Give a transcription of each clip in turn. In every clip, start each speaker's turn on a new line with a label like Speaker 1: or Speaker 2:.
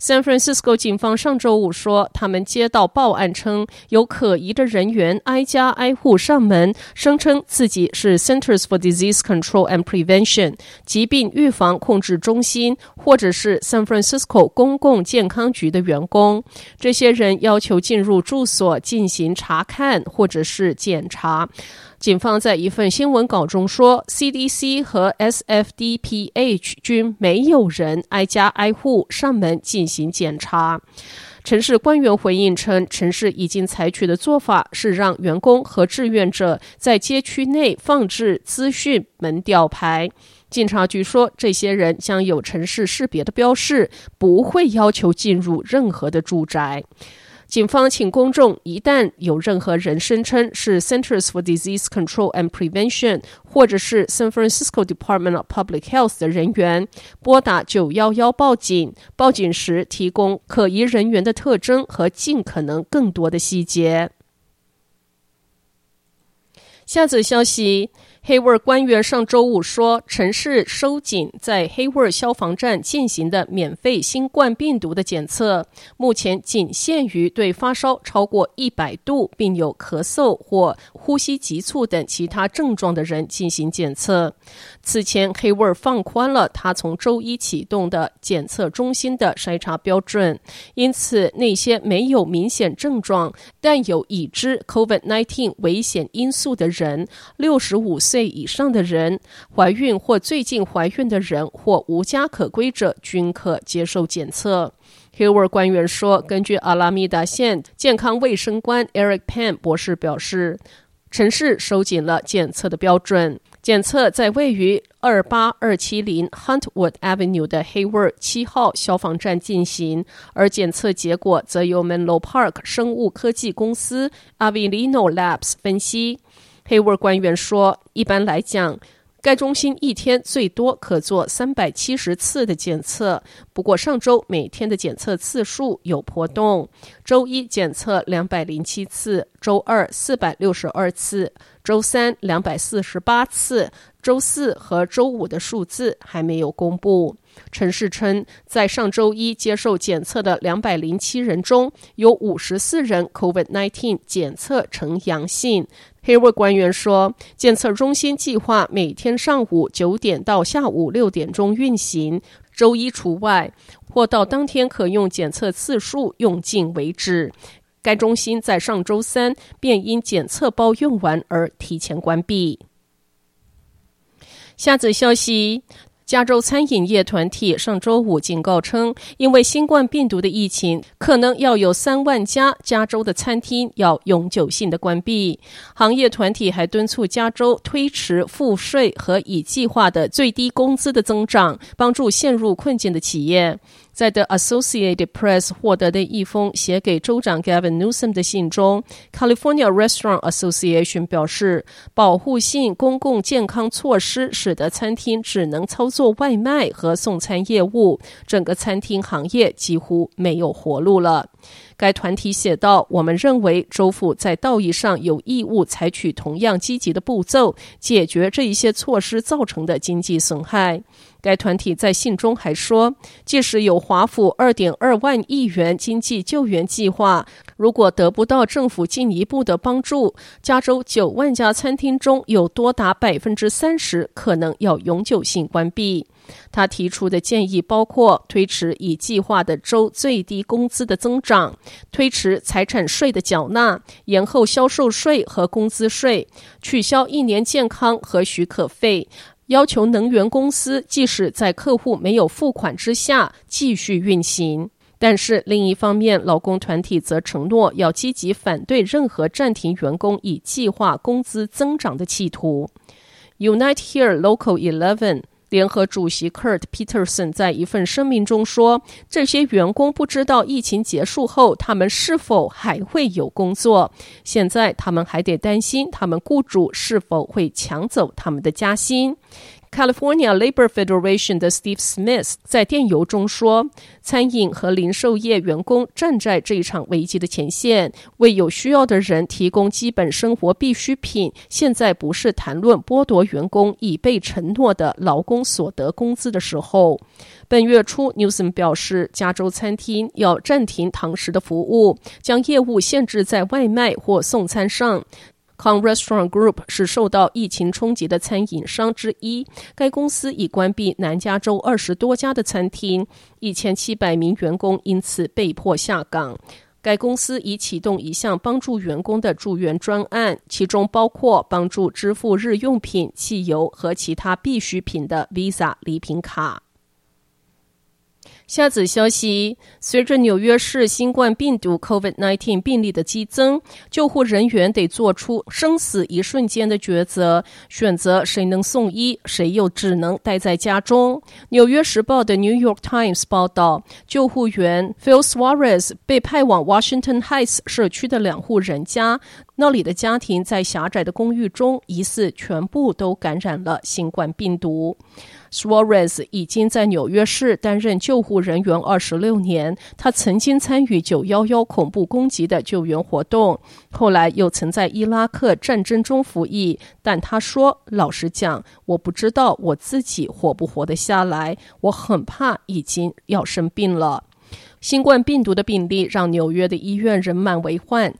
Speaker 1: San Francisco 警方上周五说，他们接到报案称，有可疑的人员挨家挨户上门，声称自己是 Centers for Disease Control and Prevention 疾病预防控制中心，或者是 San Francisco 公共健康局的员工。这些人要求进入住所进行查看或者是检查。警方在一份新闻稿中说，CDC 和 SFDPH 均没有人挨家挨户上门进行检查。城市官员回应称，城市已经采取的做法是让员工和志愿者在街区内放置资讯门吊牌。警察局说，这些人将有城市识别的标识，不会要求进入任何的住宅。警方请公众一旦有任何人声称是 Centers for Disease Control and Prevention 或者是 San Francisco Department of Public Health 的人员，拨打九幺幺报警。报警时提供可疑人员的特征和尽可能更多的细节。下则消息。黑沃官员上周五说，城市收紧在黑沃消防站进行的免费新冠病毒的检测，目前仅限于对发烧超过一百度并有咳嗽或呼吸急促等其他症状的人进行检测。此前，黑沃放宽了他从周一启动的检测中心的筛查标准，因此那些没有明显症状但有已知 COVID-19 危险因素的人，六十五岁。岁以上的人、怀孕或最近怀孕的人或无家可归者均可接受检测。Hayward 官员说，根据阿拉米达县健康卫生官 Eric Pan 博士表示，城市收紧了检测的标准。检测在位于二八二七零 Huntwood Avenue 的 Hayward 七号消防站进行，而检测结果则由 Menlo Park 生物科技公司 Avilino Labs 分析。黑沃官员说：“一般来讲，该中心一天最多可做三百七十次的检测。不过上周每天的检测次数有波动，周一检测两百零七次，周二四百六十二次，周三两百四十八次，周四和周五的数字还没有公布。”城市称，在上周一接受检测的两百零七人中，有五十四人 COVID-19 检测呈阳性。黑沃官员说，检测中心计划每天上午九点到下午六点钟运行，周一除外，或到当天可用检测次数用尽为止。该中心在上周三便因检测包用完而提前关闭。下则消息。加州餐饮业团体上周五警告称，因为新冠病毒的疫情，可能要有三万家加州的餐厅要永久性的关闭。行业团体还敦促加州推迟付税和已计划的最低工资的增长，帮助陷入困境的企业。在 The Associated Press 获得的一封写给州长 Gavin Newsom 的信中，California Restaurant Association 表示，保护性公共健康措施使得餐厅只能操做外卖和送餐业务，整个餐厅行业几乎没有活路了。该团体写道：“我们认为州府在道义上有义务采取同样积极的步骤，解决这一些措施造成的经济损害。”该团体在信中还说，即使有华府二点二万亿元经济救援计划，如果得不到政府进一步的帮助，加州九万家餐厅中有多达百分之三十可能要永久性关闭。他提出的建议包括推迟已计划的州最低工资的增长，推迟财产税的缴纳，延后销售税和工资税，取消一年健康和许可费，要求能源公司即使在客户没有付款之下继续运行。但是另一方面，劳工团体则承诺要积极反对任何暂停员工以计划工资增长的企图。Unite Here Local Eleven。联合主席 Kurt Peterson 在一份声明中说：“这些员工不知道疫情结束后他们是否还会有工作。现在他们还得担心他们雇主是否会抢走他们的加薪。” California Labor Federation 的 Steve Smith 在电邮中说：“餐饮和零售业员工站在这一场危机的前线，为有需要的人提供基本生活必需品。现在不是谈论剥夺员工已被承诺的劳工所得工资的时候。”本月初，Newsom 表示，加州餐厅要暂停堂食的服务，将业务限制在外卖或送餐上。Con Restaurant Group 是受到疫情冲击的餐饮商之一。该公司已关闭南加州二十多家的餐厅，一千七百名员工因此被迫下岗。该公司已启动一项帮助员工的助援专案，其中包括帮助支付日用品、汽油和其他必需品的 Visa 礼品卡。下子消息：随着纽约市新冠病毒 （COVID-19） 病例的激增，救护人员得做出生死一瞬间的抉择，选择谁能送医，谁又只能待在家中。纽约时报的《New York Times》报道，救护员 Phil Suarez 被派往 Washington Heights 社区的两户人家，那里的家庭在狭窄的公寓中，疑似全部都感染了新冠病毒。Suarez 已经在纽约市担任救护人员二十六年，他曾经参与九幺幺恐怖攻击的救援活动，后来又曾在伊拉克战争中服役。但他说：“老实讲，我不知道我自己活不活得下来，我很怕已经要生病了。”新冠病毒的病例让纽约的医院人满为患。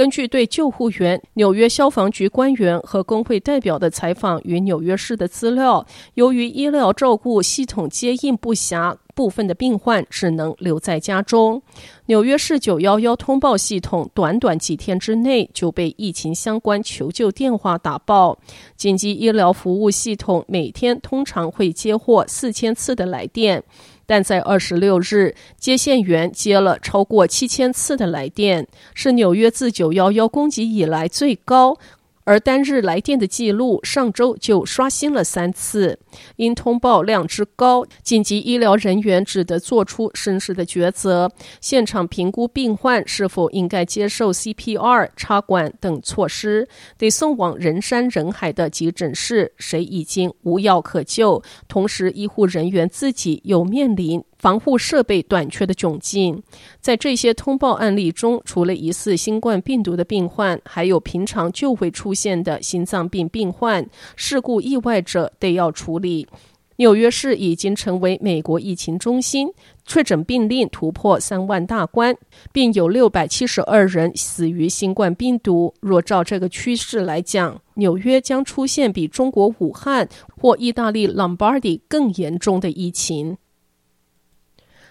Speaker 1: 根据对救护员、纽约消防局官员和工会代表的采访与纽约市的资料，由于医疗照顾系统接应不暇，部分的病患只能留在家中。纽约市九幺幺通报系统短短几天之内就被疫情相关求救电话打爆。紧急医疗服务系统每天通常会接获四千次的来电。但在二十六日，接线员接了超过七千次的来电，是纽约自九幺幺攻击以来最高。而单日来电的记录，上周就刷新了三次。因通报量之高，紧急医疗人员只得做出生死的抉择：现场评估病患是否应该接受 CPR、插管等措施，得送往人山人海的急诊室，谁已经无药可救。同时，医护人员自己又面临防护设备短缺的窘境，在这些通报案例中，除了疑似新冠病毒的病患，还有平常就会出现的心脏病病患、事故意外者得要处理。纽约市已经成为美国疫情中心，确诊病例突破三万大关，并有六百七十二人死于新冠病毒。若照这个趋势来讲，纽约将出现比中国武汉或意大利 Lombardy 更严重的疫情。